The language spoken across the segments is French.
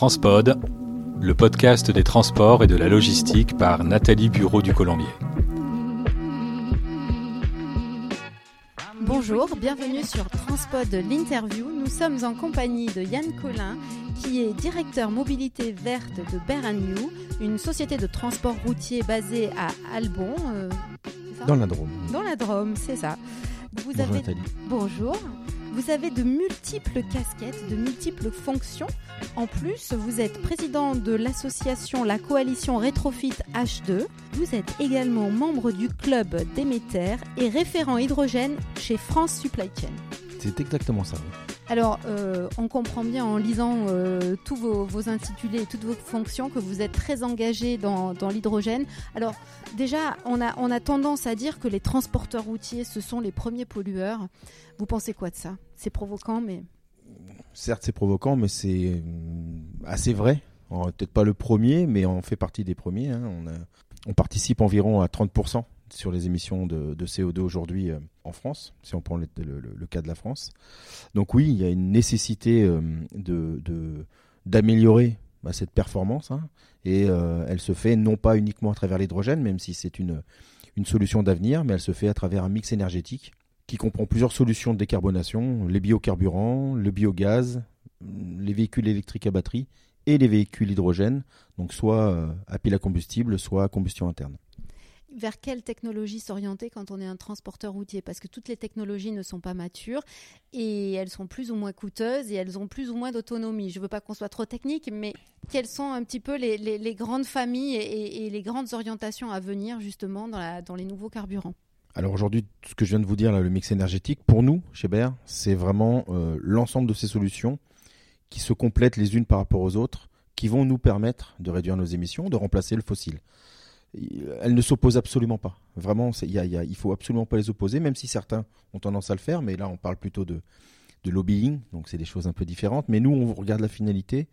Transpod, le podcast des transports et de la logistique par Nathalie Bureau du Colombier. Bonjour, bienvenue sur Transpod l'interview. Nous sommes en compagnie de Yann Collin, qui est directeur mobilité verte de Bear New, une société de transport routier basée à Albon. euh, ça? Dans la Drôme. Dans la Drôme, c'est ça. Vous Bonjour avez Nathalie. Bonjour. Vous avez de multiples casquettes, de multiples fonctions. En plus, vous êtes président de l'association La Coalition Rétrofit H2. Vous êtes également membre du club Déméter et référent hydrogène chez France Supply Chain. C'est exactement ça. Alors, euh, on comprend bien en lisant euh, tous vos, intitulés et toutes vos fonctions que vous êtes très engagé dans, l'hydrogène. Alors, déjà, on a, tendance à dire que les transporteurs routiers, ce sont les premiers pollueurs. Vous pensez quoi de ça? C'est provoquant, mais Certes, c'est provoquant, mais c'est hum, assez vrai. Peut-être pas le premier, mais on fait partie des premiers. hein. On, participe environ à 30% sur les émissions de, de CO2 aujourd'hui euh, en France, si on prend le, cas de la France. Donc oui, il y a une nécessité euh, de- d'améliorer bah, cette performance, hein. et euh, elle se fait non pas uniquement à travers l'hydrogène, même si c'est une, une solution d'avenir, mais elle se fait à travers un mix énergétique qui comprend plusieurs solutions de décarbonation, les biocarburants, le biogaz, les véhicules électriques à batterie et les véhicules hydrogène, donc soit euh, à pile à combustible, soit à combustion interne. Vers quelle technologie s'orienter quand on est un transporteur routier? Parce que toutes les technologies ne sont pas matures et elles sont plus ou moins coûteuses et elles ont plus ou moins d'autonomie. Je ne veux pas qu'on soit trop technique, mais quelles sont un petit peu les, grandes familles et, les grandes orientations à venir justement dans les nouveaux carburants? Alors aujourd'hui, ce que je viens de vous dire, là, le mix énergétique, pour nous, chez Bayer, c'est vraiment euh, l'ensemble de ces solutions qui se complètent les unes par rapport aux autres, qui vont nous permettre de réduire nos émissions, de remplacer le fossile. Elles ne s'opposent absolument pas. Vraiment, il a- il faut absolument pas les opposer, même si certains ont tendance à le faire, mais là, on parle plutôt de, lobbying, donc c'est des choses un peu différentes. Mais nous, on regarde la finalité,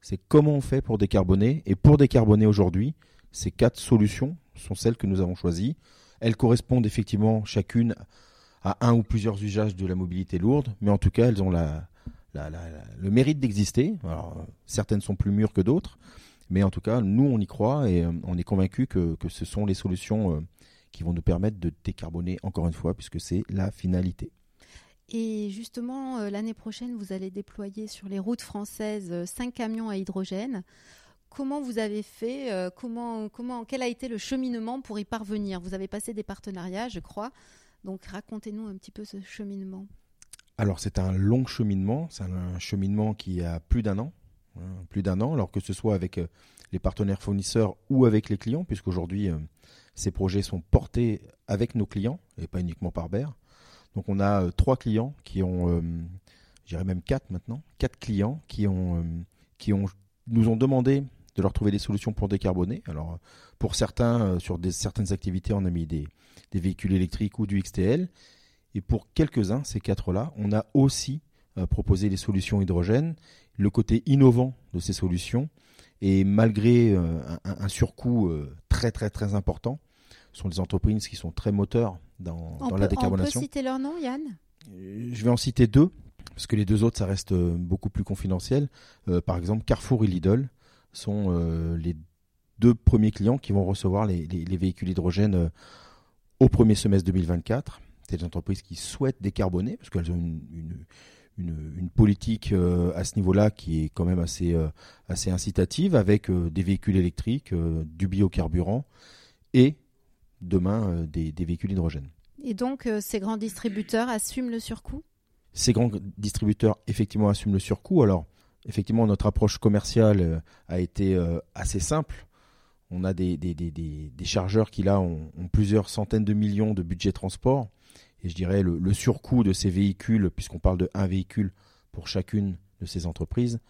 c'est comment on fait pour décarboner. Et pour décarboner aujourd'hui, ces quatre solutions sont celles que nous avons choisies. Elles correspondent effectivement chacune à un ou plusieurs usages de la mobilité lourde, mais en tout cas, elles ont le mérite d'exister. Euh, certaines sont plus mûres que d'autres, mais en tout cas, nous, on y croit et euh, on est convaincu que, que ce sont les solutions euh, qui vont nous permettre de décarboner encore une fois, puisque c'est la finalité. Et justement, euh, l'année prochaine, vous allez déployer sur les routes françaises euh, cinq camions à hydrogène. Comment vous avez fait comment, comment, Quel a été le cheminement pour y parvenir? Vous avez passé des partenariats, je crois. Donc racontez-nous un petit peu ce cheminement. Alors c'est un long cheminement, c'est un cheminement qui a plus d'un an, hein, plus d'un an, alors que ce soit avec euh, les partenaires fournisseurs ou avec les clients, puisqu'aujourd'hui euh, ces projets sont portés avec nos clients et pas uniquement par Bayer. Donc on a euh, trois clients qui ont, euh, je dirais même quatre maintenant, quatre clients qui ont, qui ont, nous ont demandé de leur trouver des solutions pour décarboner. Alors pour certains, sur certaines activités, on a mis des véhicules électriques ou du XTL. Et pour quelques-uns, ces quatre-là, on a aussi euh, proposé des solutions hydrogène, le côté innovant de ces solutions. Et malgré euh, un, un surcoût euh, très très très important, ce sont des entreprises qui sont très moteurs dans, On dans peut, la on peut décarbonation. citer leur nom, Yann? Je vais en citer deux, parce que les deux autres, ça reste beaucoup plus confidentiel. Euh, par exemple, Carrefour et Lidl sont euh, les deux premiers clients qui vont recevoir les, les- les véhicules hydrogène euh, au premier semestre 2024. C'est des entreprises qui souhaitent décarboner, parce qu'elles ont une, une- une- une politique euh, à ce niveau-là qui est quand même assez, euh, assez incitative, avec euh, des véhicules électriques, du biocarburant et demain des- des véhicules hydrogène. Et donc, ces grands distributeurs assument le surcoût? Ces grands distributeurs, effectivement, assument le surcoût. Alors, effectivement, notre approche commerciale a été assez simple. On a des, des, des, des, des chargeurs qui, là, ont, ont plusieurs centaines de millions de budget transport. Et je dirais le, surcoût de ces véhicules, puisqu'on parle de un véhicule pour chacune de ces entreprises,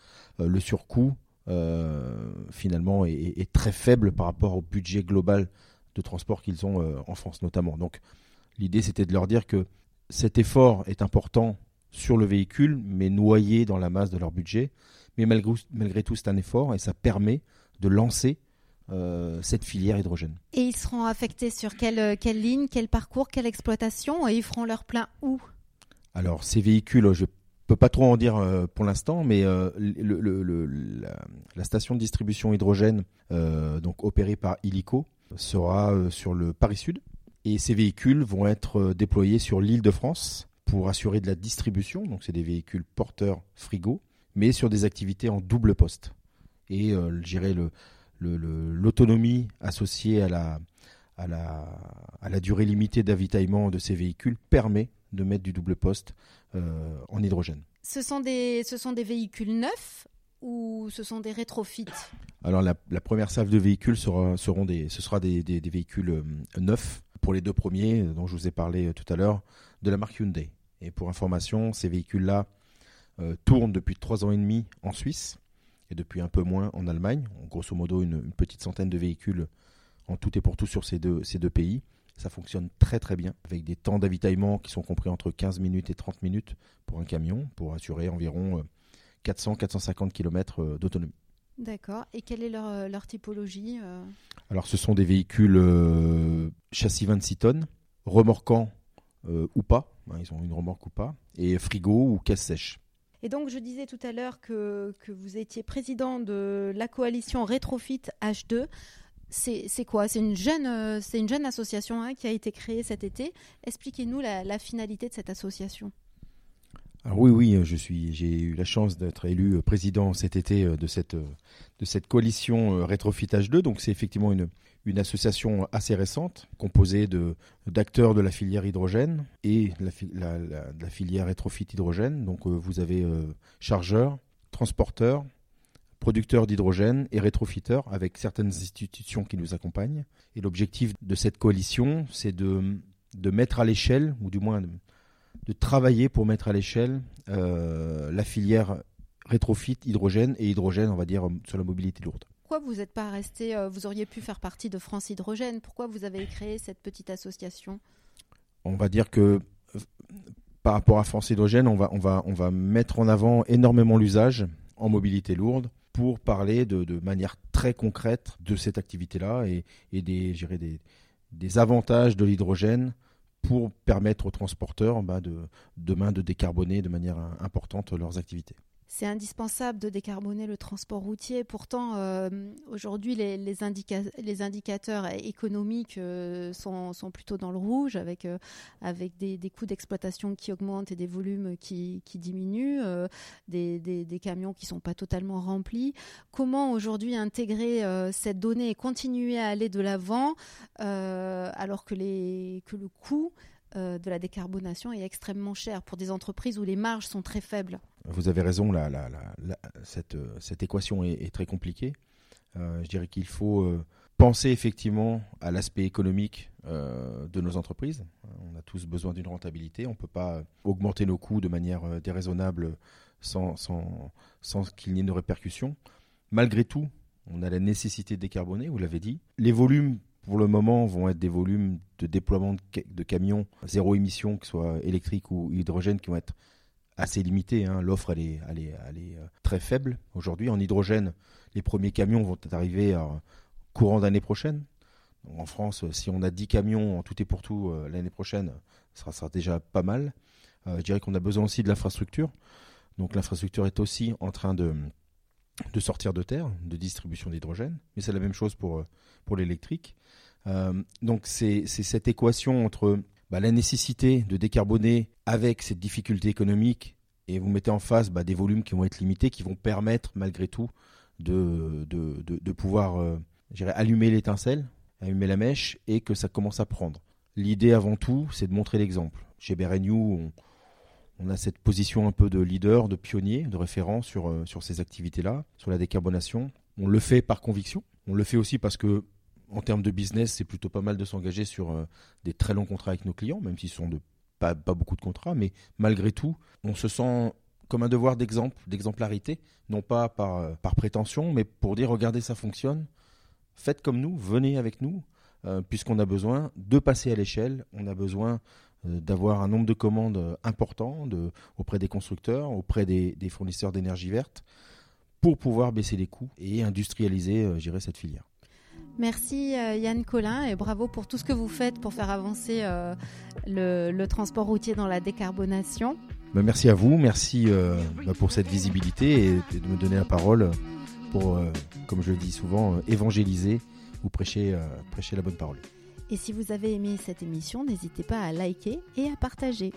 euh, le surcoût, euh, finalement, est, très faible par rapport au budget global de transport qu'ils ont euh, en France, notamment. Donc, l'idée, c'était de leur dire que cet effort est important sur le véhicule, mais noyé dans la masse de leur budget. Mais malgré tout, c'est un effort et ça permet de lancer euh, cette filière hydrogène. Et ils seront affectés sur quelle, euh, quelle ligne, quel parcours, quelle exploitation Et ils feront leur plein où? Alors, ces véhicules, je vais peux pas trop en dire euh, pour l'instant, mais euh, le, le, le, la, la, station de distribution hydrogène, donc opérée par Illico, sera sur le Paris Sud. Et ces véhicules vont être déployés sur l'île de France pour assurer de la distribution. Donc c'est des véhicules porteurs frigo, mais sur des activités en double poste. Et gérer le, l'autonomie associée à la, à, la, à la durée limitée d'avitaillement de ces véhicules permet de mettre du double poste euh, en hydrogène. Ce sont, des, ce sont des véhicules neufs ou ce sont des rétrofits Alors la, la, première salve de véhicules sera, seront des, ce sera des, des, des véhicules euh, neufs pour les deux premiers dont je vous ai parlé euh, tout à l'heure de la marque Hyundai. Et pour information, ces véhicules-là euh, tournent depuis trois ans et demi en Suisse et depuis un peu moins en Allemagne. Grosso modo, une, une, petite centaine de véhicules en tout et pour tout sur ces deux, ces deux pays. Ça fonctionne très très bien, avec des temps d'avitaillement qui sont compris entre 15 minutes et 30 minutes pour un camion, pour assurer environ 400-450 km d'autonomie. D'accord. Et quelle est leur, euh, leur typologie euh... Alors, ce sont des véhicules euh, châssis 26 tonnes, remorquants euh, ou pas, hein, ils ont une remorque ou pas, et frigo ou caisse sèche. Et donc, je disais tout à l'heure que, vous étiez président de la coalition Retrofit H2 c'est quoi? C'est une, jeune, euh, une jeune association hein, qui a été créée cet été. Expliquez-nous la, finalité de cette association. Alors oui, oui, je suis, j'ai eu la chance d'être élu président cet été de cette, de cette coalition Rétrofitage 2. Donc c'est effectivement une, une association assez récente, composée de, d'acteurs de la filière hydrogène et la, la, filière rétrofit hydrogène. Donc vous avez euh, chargeurs, transporteurs, producteurs d'hydrogène et rétrofiteurs avec certaines institutions qui nous accompagnent. Et l'objectif de cette coalition, c'est de, de mettre à l'échelle, ou du moins de, travailler pour mettre à l'échelle euh, la filière rétrofit hydrogène et hydrogène, on va dire, sur la mobilité lourde. Pourquoi vous n'êtes pas resté, euh, vous auriez pu faire partie de France Hydrogène? Pourquoi vous avez créé cette petite association? On va dire que par rapport à France Hydrogène, on va, on va, on va mettre en avant énormément l'usage en mobilité lourde pour parler de, de, manière très concrète de cette activité-là et, et des, des, des, avantages de l'hydrogène pour permettre aux transporteurs bah, de, demain de décarboner de manière importante leurs activités c'est indispensable de décarboner le transport routier. Pourtant, euh, aujourd'hui, les, les, indica les, indicateurs économiques euh, sont, plutôt dans le rouge, avec, euh, des, coûts d'exploitation qui augmentent et des volumes qui, diminuent, des, camions qui ne sont pas totalement remplis. Comment aujourd'hui intégrer cette donnée et continuer à aller de l'avant alors que le coût de la décarbonation est extrêmement cher pour des entreprises où les marges sont très faibles vous avez raison, la, la, cette, équation est, très compliquée. Euh, je dirais qu'il faut euh, penser effectivement à l'aspect économique euh, de nos entreprises. On a tous besoin d'une rentabilité. On ne peut pas augmenter nos coûts de manière euh, déraisonnable sans, sans, sans qu'il n'y ait de répercussions. Malgré tout, on a la nécessité de décarboner, vous l'avez dit. Les volumes pour le moment, vont être des volumes de déploiement de, de, camions zéro émission, que ce soit électrique ou hydrogène, qui vont être assez limité. Hein. L'offre, est, est, très faible aujourd'hui. En hydrogène, les premiers camions vont arriver à courant d'année prochaine. En France, si on a 10 camions en tout et pour tout euh, l'année prochaine, ça sera déjà pas mal. Euh, je dirais qu'on a besoin aussi de l'infrastructure. Donc l'infrastructure est aussi en train de, de sortir de terre, de distribution d'hydrogène. Mais c'est la même chose pour, pour l'électrique. Euh, donc c'est cette équation entre bah, la nécessité de décarboner avec cette difficulté économique et vous mettez en face bah, des volumes qui vont être limités, qui vont permettre malgré tout de, de, de, de pouvoir euh, allumer l'étincelle, allumer la mèche et que ça commence à prendre. L'idée avant tout, c'est de montrer l'exemple. Chez Berenew, on, on, a cette position un peu de leader, de pionnier, de référent sur, euh, sur ces activités-là, sur la décarbonation. On le fait par conviction. On le fait aussi parce que en termes de business, c'est plutôt pas mal de s'engager sur euh, des très longs contrats avec nos clients, même s'ils sont pas, beaucoup de contrats, mais malgré tout, on se sent comme un devoir d'exemple, d'exemplarité, non pas par, euh, par prétention, mais pour dire regardez, ça fonctionne, faites comme nous, venez avec nous, puisqu'on a besoin de passer à l'échelle, on a besoin euh, d'avoir un nombre de commandes euh, important auprès des constructeurs, auprès des, fournisseurs d'énergie verte, pour pouvoir baisser les coûts et industrialiser, euh, gérer cette filière. Merci Yann Collin et bravo pour tout ce que vous faites pour faire avancer le, transport routier dans la décarbonation. Ben, merci à vous, merci ben, pour cette visibilité et, de me donner la parole pour, comme je le dis souvent, évangéliser ou prêcher la bonne parole. Et si vous avez aimé cette émission, n'hésitez pas à liker et à partager.